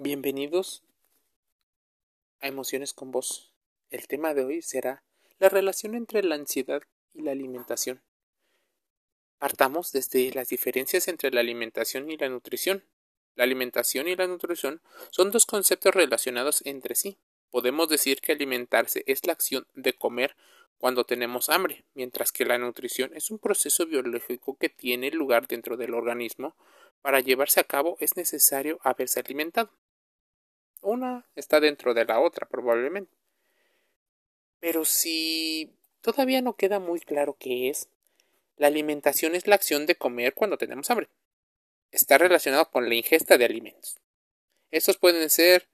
Bienvenidos a Emociones con Vos. El tema de hoy será la relación entre la ansiedad y la alimentación. Partamos desde las diferencias entre la alimentación y la nutrición. La alimentación y la nutrición son dos conceptos relacionados entre sí. Podemos decir que alimentarse es la acción de comer cuando tenemos hambre, mientras que la nutrición es un proceso biológico que tiene lugar dentro del organismo. Para llevarse a cabo es necesario haberse alimentado. Una está dentro de la otra, probablemente. Pero si todavía no queda muy claro qué es, la alimentación es la acción de comer cuando tenemos hambre. Está relacionado con la ingesta de alimentos. Estos pueden ser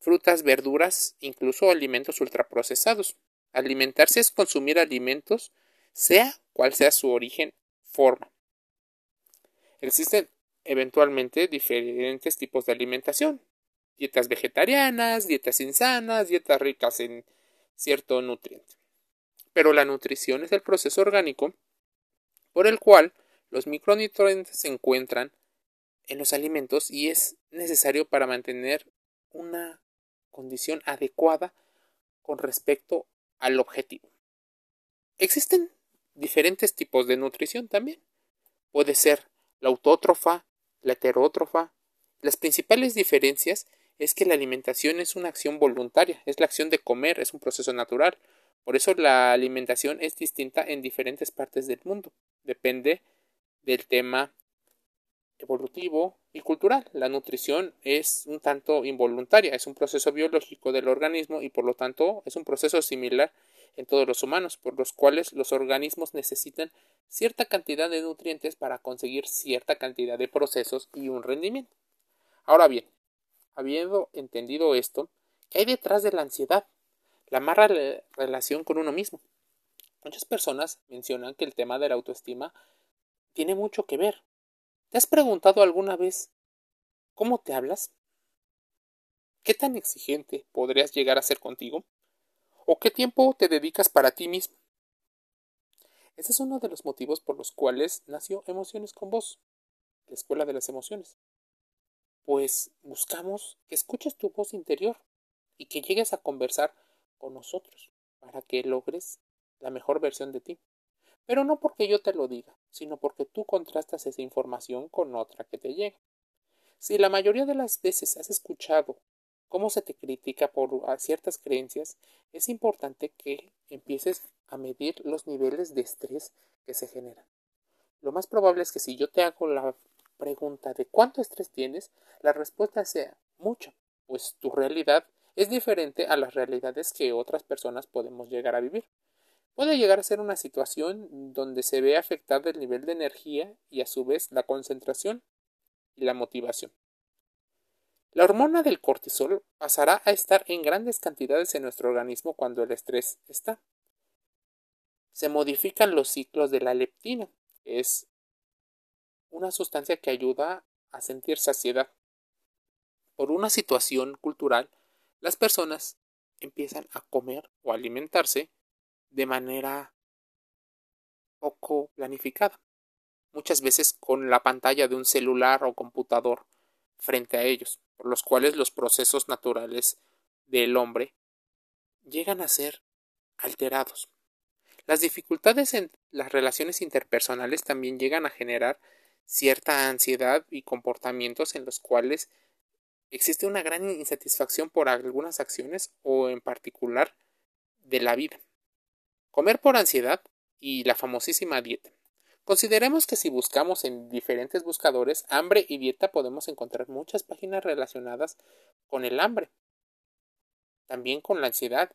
frutas, verduras, incluso alimentos ultraprocesados. Alimentarse es consumir alimentos, sea cual sea su origen, forma. Existen eventualmente diferentes tipos de alimentación, dietas vegetarianas, dietas insanas, dietas ricas en cierto nutriente. Pero la nutrición es el proceso orgánico por el cual los micronutrientes se encuentran en los alimentos y es necesario para mantener una condición adecuada con respecto al objetivo. Existen diferentes tipos de nutrición también. Puede ser la autótrofa, la heterótrofa. Las principales diferencias es que la alimentación es una acción voluntaria, es la acción de comer, es un proceso natural. Por eso la alimentación es distinta en diferentes partes del mundo. Depende del tema evolutivo y cultural. La nutrición es un tanto involuntaria, es un proceso biológico del organismo y por lo tanto es un proceso similar en todos los humanos, por los cuales los organismos necesitan cierta cantidad de nutrientes para conseguir cierta cantidad de procesos y un rendimiento. Ahora bien, Habiendo entendido esto, ¿qué hay detrás de la ansiedad? La mala relación con uno mismo. Muchas personas mencionan que el tema de la autoestima tiene mucho que ver. ¿Te has preguntado alguna vez cómo te hablas? ¿Qué tan exigente podrías llegar a ser contigo? ¿O qué tiempo te dedicas para ti mismo? Ese es uno de los motivos por los cuales nació Emociones con Vos, la Escuela de las Emociones pues buscamos que escuches tu voz interior y que llegues a conversar con nosotros para que logres la mejor versión de ti. Pero no porque yo te lo diga, sino porque tú contrastas esa información con otra que te llega. Si la mayoría de las veces has escuchado cómo se te critica por ciertas creencias, es importante que empieces a medir los niveles de estrés que se generan. Lo más probable es que si yo te hago la pregunta de cuánto estrés tienes, la respuesta sea mucho, pues tu realidad es diferente a las realidades que otras personas podemos llegar a vivir. Puede llegar a ser una situación donde se ve afectado el nivel de energía y a su vez la concentración y la motivación. La hormona del cortisol pasará a estar en grandes cantidades en nuestro organismo cuando el estrés está. Se modifican los ciclos de la leptina, que es una sustancia que ayuda a sentir saciedad. Por una situación cultural, las personas empiezan a comer o alimentarse de manera poco planificada, muchas veces con la pantalla de un celular o computador frente a ellos, por los cuales los procesos naturales del hombre llegan a ser alterados. Las dificultades en las relaciones interpersonales también llegan a generar cierta ansiedad y comportamientos en los cuales existe una gran insatisfacción por algunas acciones o en particular de la vida. Comer por ansiedad y la famosísima dieta. Consideremos que si buscamos en diferentes buscadores hambre y dieta podemos encontrar muchas páginas relacionadas con el hambre, también con la ansiedad.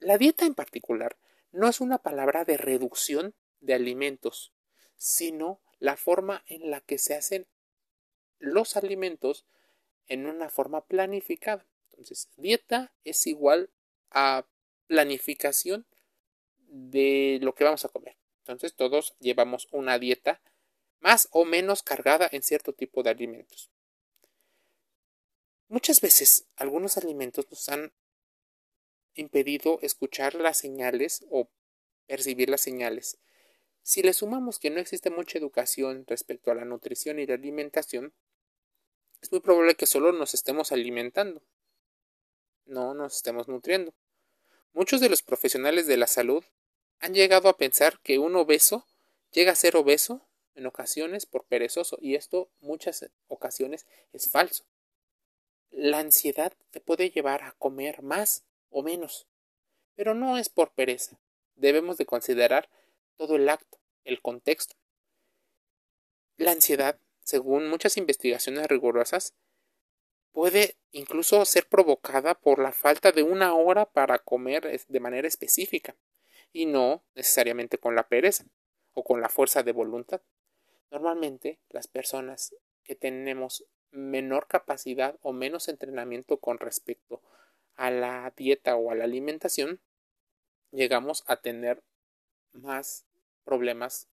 La dieta en particular no es una palabra de reducción de alimentos, sino la forma en la que se hacen los alimentos en una forma planificada. Entonces, dieta es igual a planificación de lo que vamos a comer. Entonces, todos llevamos una dieta más o menos cargada en cierto tipo de alimentos. Muchas veces algunos alimentos nos han impedido escuchar las señales o percibir las señales si le sumamos que no existe mucha educación respecto a la nutrición y la alimentación, es muy probable que solo nos estemos alimentando, no nos estemos nutriendo. Muchos de los profesionales de la salud han llegado a pensar que un obeso llega a ser obeso en ocasiones por perezoso y esto muchas ocasiones es falso. La ansiedad te puede llevar a comer más o menos, pero no es por pereza. Debemos de considerar todo el acto, el contexto. La ansiedad, según muchas investigaciones rigurosas, puede incluso ser provocada por la falta de una hora para comer de manera específica y no necesariamente con la pereza o con la fuerza de voluntad. Normalmente las personas que tenemos menor capacidad o menos entrenamiento con respecto a la dieta o a la alimentación, llegamos a tener más problemas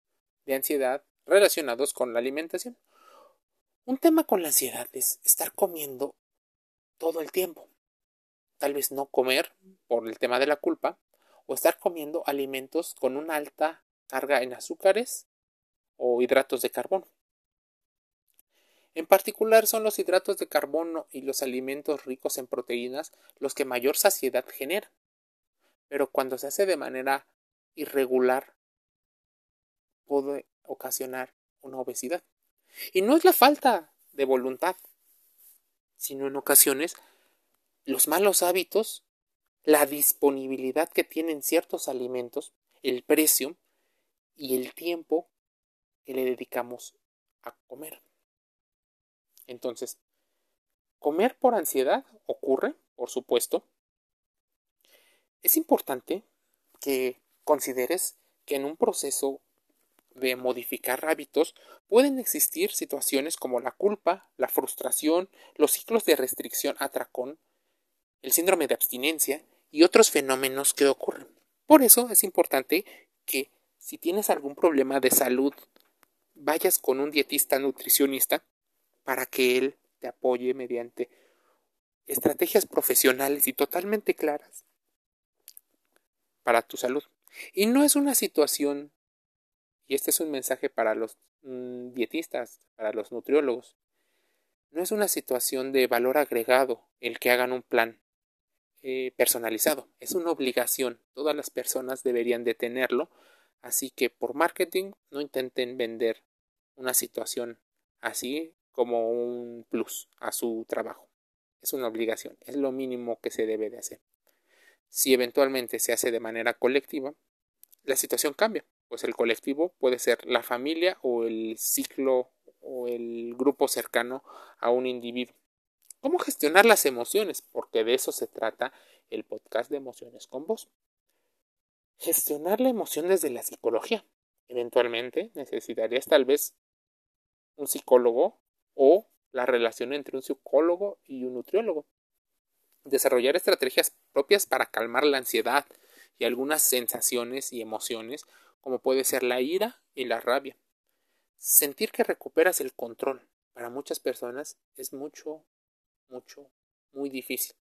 de ansiedad relacionados con la alimentación. Un tema con la ansiedad es estar comiendo todo el tiempo. Tal vez no comer por el tema de la culpa o estar comiendo alimentos con una alta carga en azúcares o hidratos de carbono. En particular son los hidratos de carbono y los alimentos ricos en proteínas los que mayor saciedad generan. Pero cuando se hace de manera irregular puede ocasionar una obesidad. Y no es la falta de voluntad, sino en ocasiones los malos hábitos, la disponibilidad que tienen ciertos alimentos, el precio y el tiempo que le dedicamos a comer. Entonces, comer por ansiedad ocurre, por supuesto. Es importante que consideres que en un proceso de modificar hábitos pueden existir situaciones como la culpa, la frustración, los ciclos de restricción atracón, el síndrome de abstinencia y otros fenómenos que ocurren. Por eso es importante que si tienes algún problema de salud, vayas con un dietista nutricionista para que Él te apoye mediante estrategias profesionales y totalmente claras para tu salud. Y no es una situación, y este es un mensaje para los mm, dietistas, para los nutriólogos, no es una situación de valor agregado el que hagan un plan eh, personalizado, es una obligación, todas las personas deberían de tenerlo, así que por marketing no intenten vender una situación así como un plus a su trabajo. Es una obligación, es lo mínimo que se debe de hacer. Si eventualmente se hace de manera colectiva, la situación cambia, pues el colectivo puede ser la familia o el ciclo o el grupo cercano a un individuo. ¿Cómo gestionar las emociones? Porque de eso se trata el podcast de emociones con vos. Gestionar la emoción desde la psicología. Eventualmente necesitarías tal vez un psicólogo o la relación entre un psicólogo y un nutriólogo. Desarrollar estrategias propias para calmar la ansiedad y algunas sensaciones y emociones como puede ser la ira y la rabia. Sentir que recuperas el control para muchas personas es mucho, mucho, muy difícil.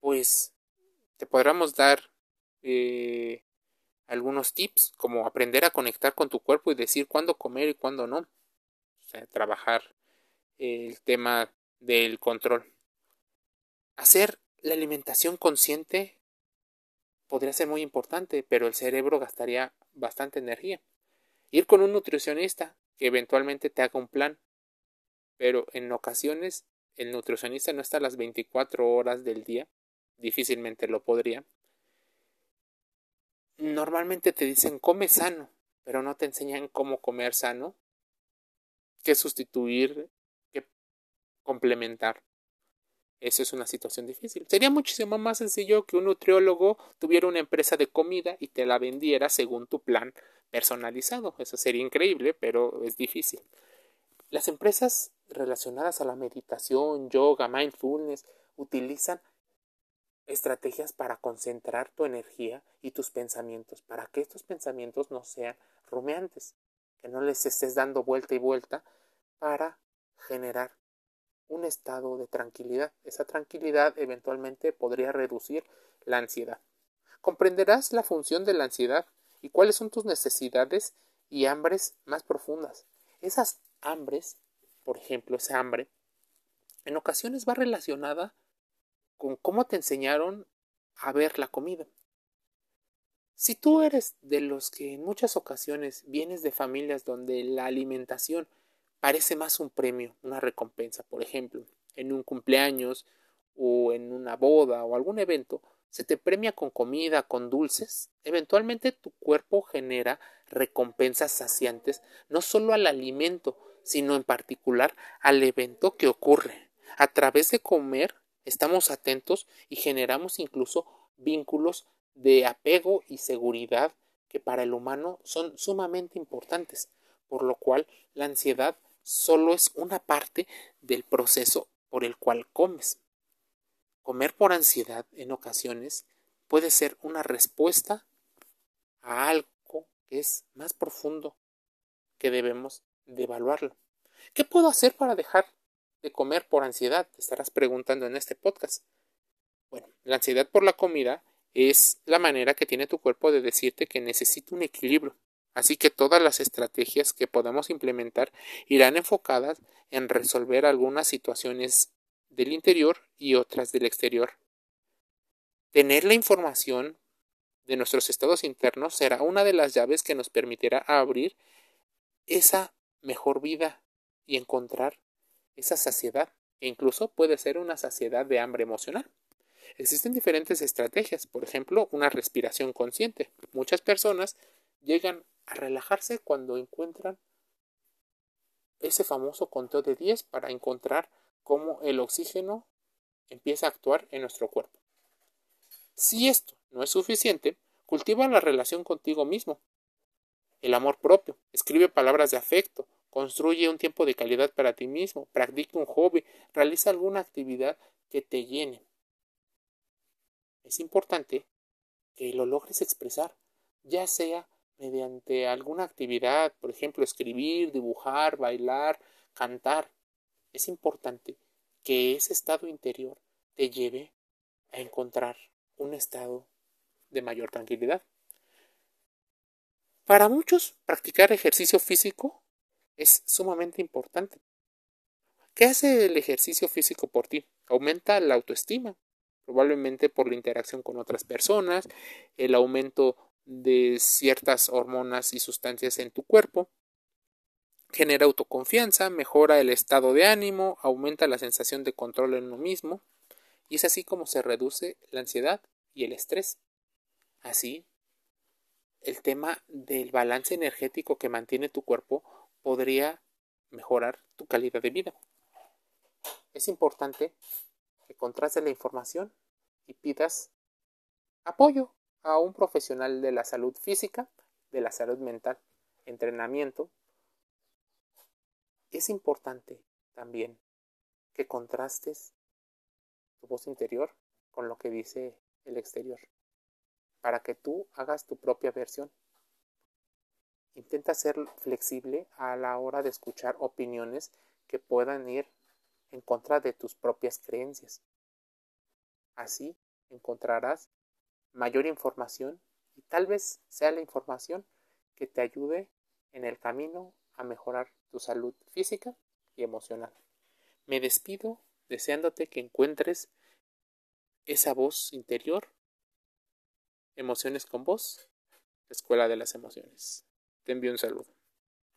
Pues te podríamos dar eh, algunos tips como aprender a conectar con tu cuerpo y decir cuándo comer y cuándo no. O sea, trabajar el tema del control. Hacer la alimentación consciente podría ser muy importante, pero el cerebro gastaría bastante energía. Ir con un nutricionista que eventualmente te haga un plan, pero en ocasiones el nutricionista no está a las 24 horas del día, difícilmente lo podría. Normalmente te dicen come sano, pero no te enseñan cómo comer sano, qué sustituir complementar. Eso es una situación difícil. Sería muchísimo más sencillo que un nutriólogo tuviera una empresa de comida y te la vendiera según tu plan personalizado. Eso sería increíble, pero es difícil. Las empresas relacionadas a la meditación, yoga, mindfulness, utilizan estrategias para concentrar tu energía y tus pensamientos, para que estos pensamientos no sean rumeantes, que no les estés dando vuelta y vuelta para generar un estado de tranquilidad. Esa tranquilidad eventualmente podría reducir la ansiedad. Comprenderás la función de la ansiedad y cuáles son tus necesidades y hambres más profundas. Esas hambres, por ejemplo, esa hambre, en ocasiones va relacionada con cómo te enseñaron a ver la comida. Si tú eres de los que en muchas ocasiones vienes de familias donde la alimentación parece más un premio, una recompensa, por ejemplo, en un cumpleaños o en una boda o algún evento, se te premia con comida, con dulces, eventualmente tu cuerpo genera recompensas saciantes no solo al alimento, sino en particular al evento que ocurre. A través de comer estamos atentos y generamos incluso vínculos de apego y seguridad que para el humano son sumamente importantes, por lo cual la ansiedad solo es una parte del proceso por el cual comes. Comer por ansiedad en ocasiones puede ser una respuesta a algo que es más profundo que debemos de evaluarlo. ¿Qué puedo hacer para dejar de comer por ansiedad? Te estarás preguntando en este podcast. Bueno, la ansiedad por la comida es la manera que tiene tu cuerpo de decirte que necesita un equilibrio. Así que todas las estrategias que podamos implementar irán enfocadas en resolver algunas situaciones del interior y otras del exterior. Tener la información de nuestros estados internos será una de las llaves que nos permitirá abrir esa mejor vida y encontrar esa saciedad, e incluso puede ser una saciedad de hambre emocional. Existen diferentes estrategias, por ejemplo, una respiración consciente. Muchas personas llegan a relajarse cuando encuentran ese famoso conteo de 10 para encontrar cómo el oxígeno empieza a actuar en nuestro cuerpo. Si esto no es suficiente, cultiva la relación contigo mismo. El amor propio, escribe palabras de afecto, construye un tiempo de calidad para ti mismo, practica un hobby, realiza alguna actividad que te llene. Es importante que lo logres expresar, ya sea mediante alguna actividad, por ejemplo, escribir, dibujar, bailar, cantar. Es importante que ese estado interior te lleve a encontrar un estado de mayor tranquilidad. Para muchos, practicar ejercicio físico es sumamente importante. ¿Qué hace el ejercicio físico por ti? Aumenta la autoestima, probablemente por la interacción con otras personas, el aumento de ciertas hormonas y sustancias en tu cuerpo, genera autoconfianza, mejora el estado de ánimo, aumenta la sensación de control en uno mismo, y es así como se reduce la ansiedad y el estrés. Así, el tema del balance energético que mantiene tu cuerpo podría mejorar tu calidad de vida. Es importante que contraste la información y pidas apoyo a un profesional de la salud física, de la salud mental, entrenamiento. Es importante también que contrastes tu voz interior con lo que dice el exterior, para que tú hagas tu propia versión. Intenta ser flexible a la hora de escuchar opiniones que puedan ir en contra de tus propias creencias. Así encontrarás mayor información y tal vez sea la información que te ayude en el camino a mejorar tu salud física y emocional. Me despido deseándote que encuentres esa voz interior, emociones con voz, Escuela de las Emociones. Te envío un saludo.